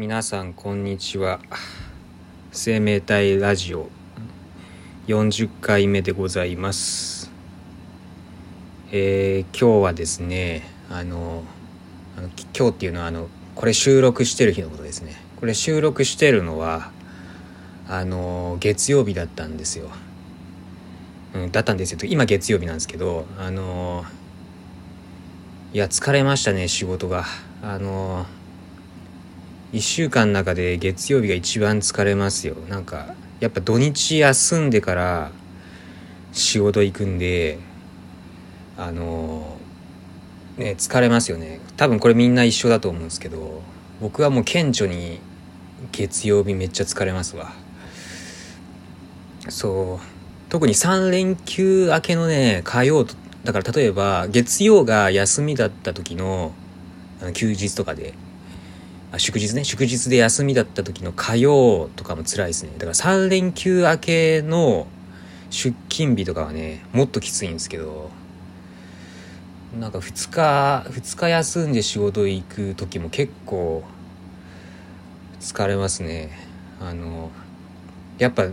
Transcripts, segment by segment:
皆さんこんにちは。生命体ラジオ40回目でございます。えー、今日はですねあの今日っていうのはあのこれ収録してる日のことですね。これ収録してるのはあの月曜日だったんですよ、うん、だったんですよ。今月曜日なんですけどあのいや疲れましたね仕事が。あの1週間の中で月曜日が一番疲れますよ。なんかやっぱ土日休んでから仕事行くんであのね疲れますよね。多分これみんな一緒だと思うんですけど僕はもう顕著に月曜日めっちゃ疲れますわ。そう。特に3連休明けのね火曜だから例えば月曜が休みだった時の休日とかであ祝日ね。祝日で休みだった時の火曜とかも辛いですね。だから3連休明けの出勤日とかはねもっときついんですけど。なんか2日2日休んで仕事行く時も結構疲れますね。あのやっぱ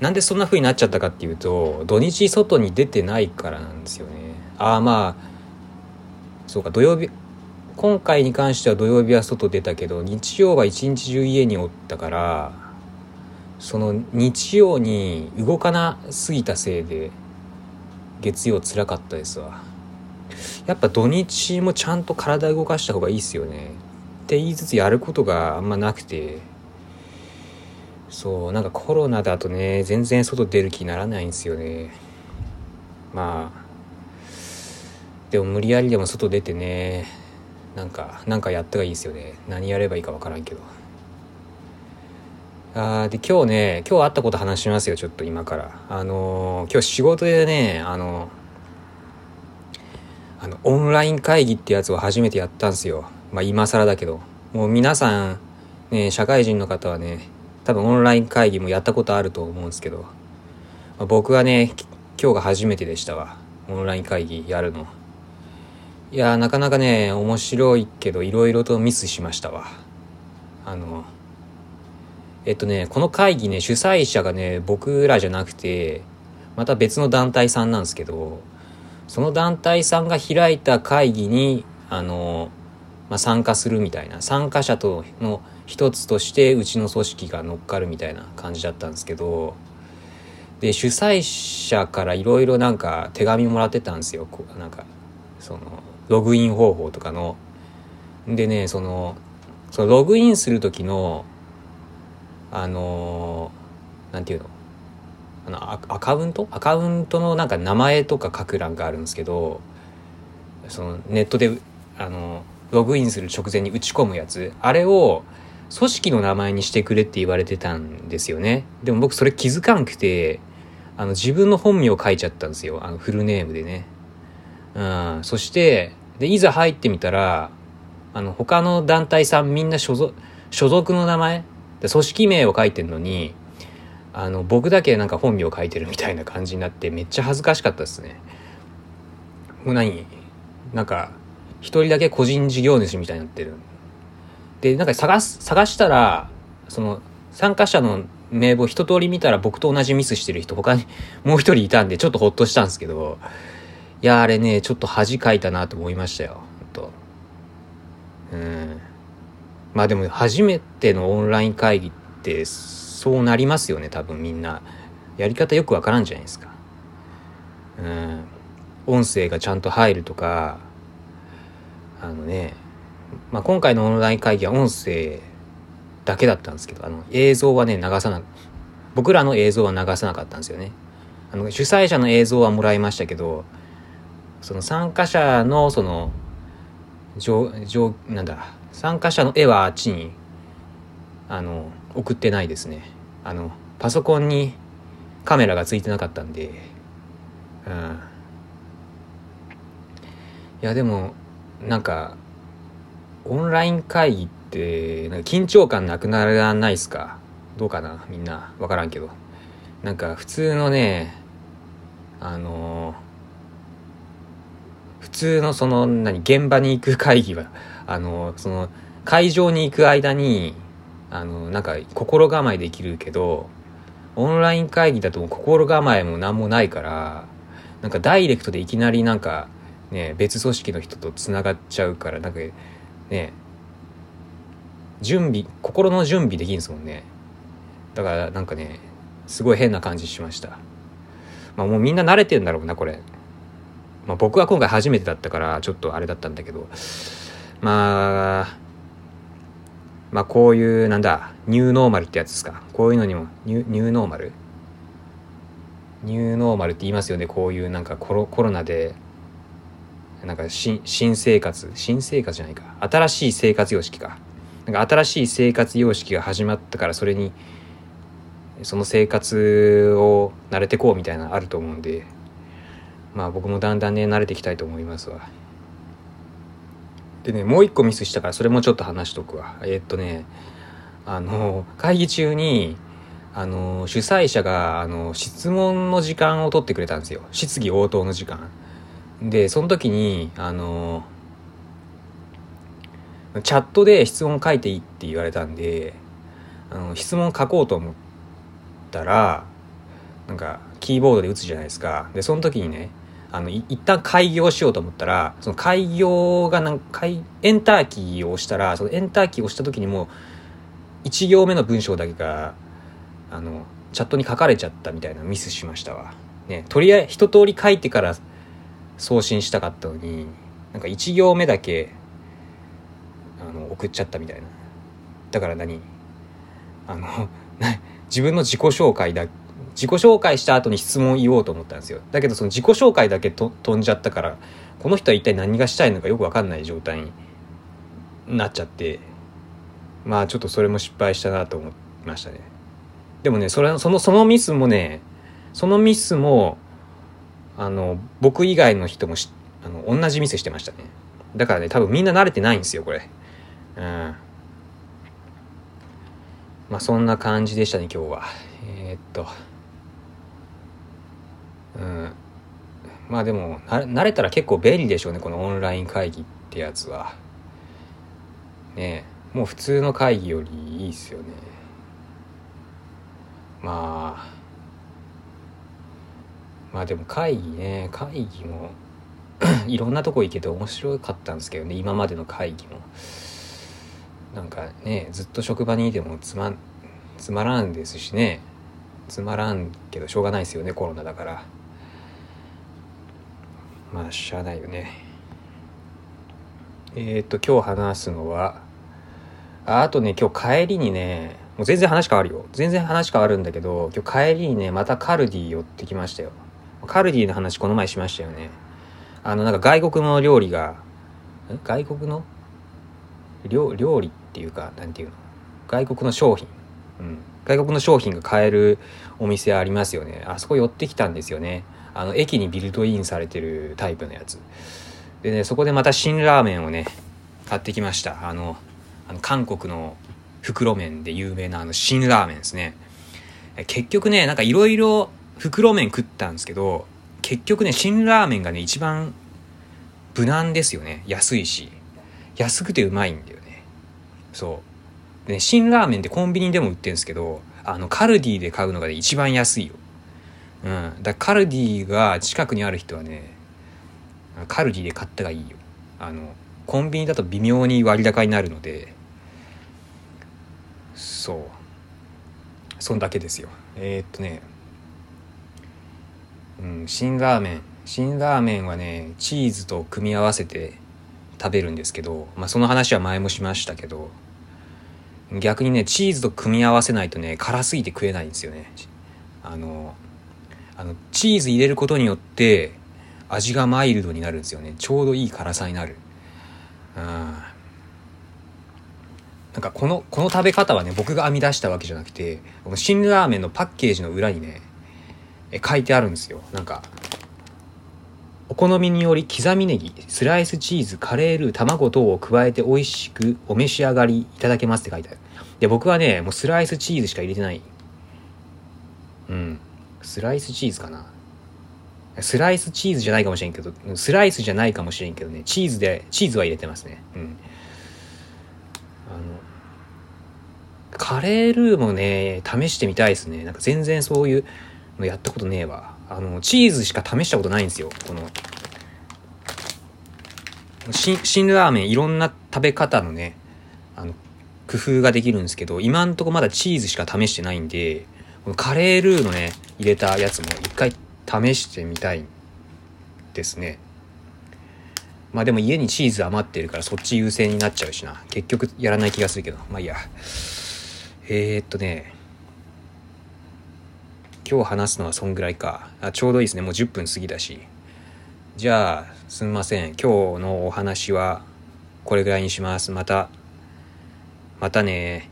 なんでそんな風になっちゃったかっていうと土日外に出てないからなんですよね。ああまあそうか土曜日今回に関しては土曜日は外出たけど日曜は一日中家におったからその日曜に動かなすぎたせいで月曜つらかったですわ。やっぱ土日もちゃんと体動かした方がいいっすよね。って言いつつやることがあんまなくて。そうなんかコロナだとね全然外出る気にならないんですよね。まあでも無理やりでも外出てねなんかなんかやったがいいですよね。何やればいいか分からんけど。あーで今日ね今日あったこと話しますよちょっと今から。あのー、今日仕事でねあのあのオンライン会議ってやつを初めてやったんですよ。まあ今更だけど。もう皆さんね社会人の方はね多分オンライン会議もやったことあると思うんですけど、まあ、僕はね今日が初めてでしたわ。オンライン会議やるの。いやなかなかね面白いけどいろいろとミスしましたわ。あのえっとねこの会議ね主催者がね僕らじゃなくてまた別の団体さんなんですけどその団体さんが開いた会議にあの、まあ、参加するみたいな参加者との一つとしてうちの組織が乗っかるみたいな感じだったんですけどで主催者からいろいろなんか手紙もらってたんですよ。なんかそのログイン方法とかの。でね、その、そのログインする時の、あのー、なんていうの？あのアカウント？アカウントのなんか名前とか書く欄があるんですけど、そのネットで、あの、ログインする直前に打ち込むやつ、あれを組織の名前にしてくれって言われてたんですよね。でも僕それ気づかんくて、あの自分の本名を書いちゃったんですよ。あのフルネームでね。うん。そして、で、いざ入ってみたら、あの、他の団体さんみんな所属、所属の名前で組織名を書いてるのに、あの、僕だけなんか本名を書いてるみたいな感じになってめっちゃ恥ずかしかったですね。もう何なんか、一人だけ個人事業主みたいになってる。で、なんか探す、探したら、その、参加者の名簿一通り見たら僕と同じミスしてる人他にもう一人いたんでちょっとほっとしたんですけど、いや、あれね、ちょっと恥かいたなと思いましたよ。と。うん。まあでも、初めてのオンライン会議って、そうなりますよね、多分みんな。やり方よくわからんじゃないですか。うん。音声がちゃんと入るとか、あのね、まあ今回のオンライン会議は音声だけだったんですけど、あの、映像はね、流さな、僕らの映像は流さなかったんですよね。あの、主催者の映像はもらいましたけど、その参加者のその上上なんだ参加者の絵はあっちにあの送ってないですね。あのパソコンにカメラがついてなかったんで。うん。いやでもなんかオンライン会議ってなんか緊張感なくならないっすか？どうかな？みんな分からんけど。なんか普通のねあのー通のその何現場に行く会議はあのその会場に行く間に、あの、なんか心構えできるけど、オンライン会議だと心構えも何もないから、なんかダイレクトでいきなりなんか、ね、別組織の人とつながっちゃうから、なんか、ね、準備、心の準備できんですもんね。だからなんかね、すごい変な感じしました。まあもうみんな慣れてんだろうな、これ。まあ僕は今回初めてだったから、ちょっとあれだったんだけど、まあ、まあこういう、なんだ、ニューノーマルってやつですか？こういうのにも、ニュニューノーマル？ニューノーマルって言いますよね。こういうなんかコロコロナで、なんか新生活、新生活じゃないか。新しい生活様式か。なんか新しい生活様式が始まったからそれに、その生活を慣れてこうみたいなのあると思うんで、まあ僕もだんだんね、慣れていきたいと思いますわ。でね、もう一個ミスしたから、それもちょっと話しとくわ。えー、っとね、あの、会議中に、あの、主催者が、あの、質問の時間を取ってくれたんですよ。質疑応答の時間。で、その時に、あの、チャットで質問書いていいって言われたんで、あの、質問書こうと思ったら、なんか、キーボードで打つじゃないですか。で、その時にね、あの、一旦開業しようと思ったら、その開業がなんか、エンターキーを押したら、そのエンターキーを押した時にもう、1行目の文章だけが、あの、チャットに書かれちゃったみたいなミスしましたわ。ね、とりあえず一通り書いてから送信したかったのに、なんか1行目だけ、あの、送っちゃったみたいな。だから何？あの、自分の自己紹介だ自己紹介した後に質問言おうと思ったんですよ。だけどその自己紹介だけと飛んじゃったから、この人は一体何がしたいのかよくわかんない状態になっちゃって、まあちょっとそれも失敗したなと思いましたね。でもね、それ、その、そのミスもね、そのミスも、あの、僕以外の人もし、あの、同じミスしてましたね。だからね、多分みんな慣れてないんですよ、これ。うん。まあそんな感じでしたね、今日は。えー、っと。うん、まあでも慣れたら結構便利でしょうねこのオンライン会議ってやつは。ねもう普通の会議よりいいっすよね。まあまあでも会議ね会議も いろんなとこ行けて面白かったんですけどね今までの会議も。なんかねずっと職場にいてもつまつまらんですしね。つまらんけどしょうがないですよねコロナだから。まあしゃあないよね。えっ、と今日話すのはああとね今日帰りにねもう全然話変わるよ。全然話変わるんだけど今日帰りにねまたカルディ寄ってきましたよ。カルディの話この前しましたよね。あのなんか外国の料理が外国の？料料理っていうかなんていうの？外国の商品。うん。外国の商品が買えるお店ありますよね。あそこ寄ってきたんですよね。あの、駅にビルトインされてるタイプのやつ。でね、そこでまた新ラーメンをね、買ってきました。あの、あの韓国の袋麺で有名なあの新ラーメンですね。結局ね、なんかいろいろ袋麺食ったんですけど、結局ね、新ラーメンがね、一番無難ですよね。安いし。安くてうまいんだよね。そう。でね、新ラーメンってコンビニでも売ってるんですけど、あの、カルディで買うのが、ね、一番安いよ。うん。だカルディが近くにある人はね、カルディで買ったがいいよ。あの、コンビニだと微妙に割高になるので、そう。そんだけですよ。えー、っとね、うん、辛ラーメン。辛ラーメンはね、チーズと組み合わせて食べるんですけど、まあその話は前もしましたけど、逆にね、チーズと組み合わせないとね、辛すぎて食えないんですよね。あの、あの、チーズ入れることによって、味がマイルドになるんですよね。ちょうどいい辛さになる。うん。なんかこの、この食べ方はね、僕が編み出したわけじゃなくて、この新ラーメンのパッケージの裏にね、書いてあるんですよ。なんか、お好みにより刻みネギ、スライスチーズ、カレールー、卵等を加えて美味しくお召し上がりいただけますって書いてある。で、僕はね、もうスライスチーズしか入れてない。スライスチーズかな？スライスチーズじゃないかもしれんけど、スライスじゃないかもしれんけどね、チーズで、チーズは入れてますね。うん。あのカレールーもね試してみたいですね。なんか全然そういうのやったことねえわ。あのチーズしか試したことないんですよ。この辛ラーメンいろんな食べ方のねあの工夫ができるんですけど今んとこまだチーズしか試してないんでこのカレールーのね入れたやつも一回試してみたいですね。まあでも家にチーズ余ってるからそっち優先になっちゃうしな。結局やらない気がするけど。まあいいや。えー、っとね。今日話すのはそんぐらいか。あちょうどいいですね。もう10分過ぎだし。じゃあすみません。今日のお話はこれぐらいにします。またまたね。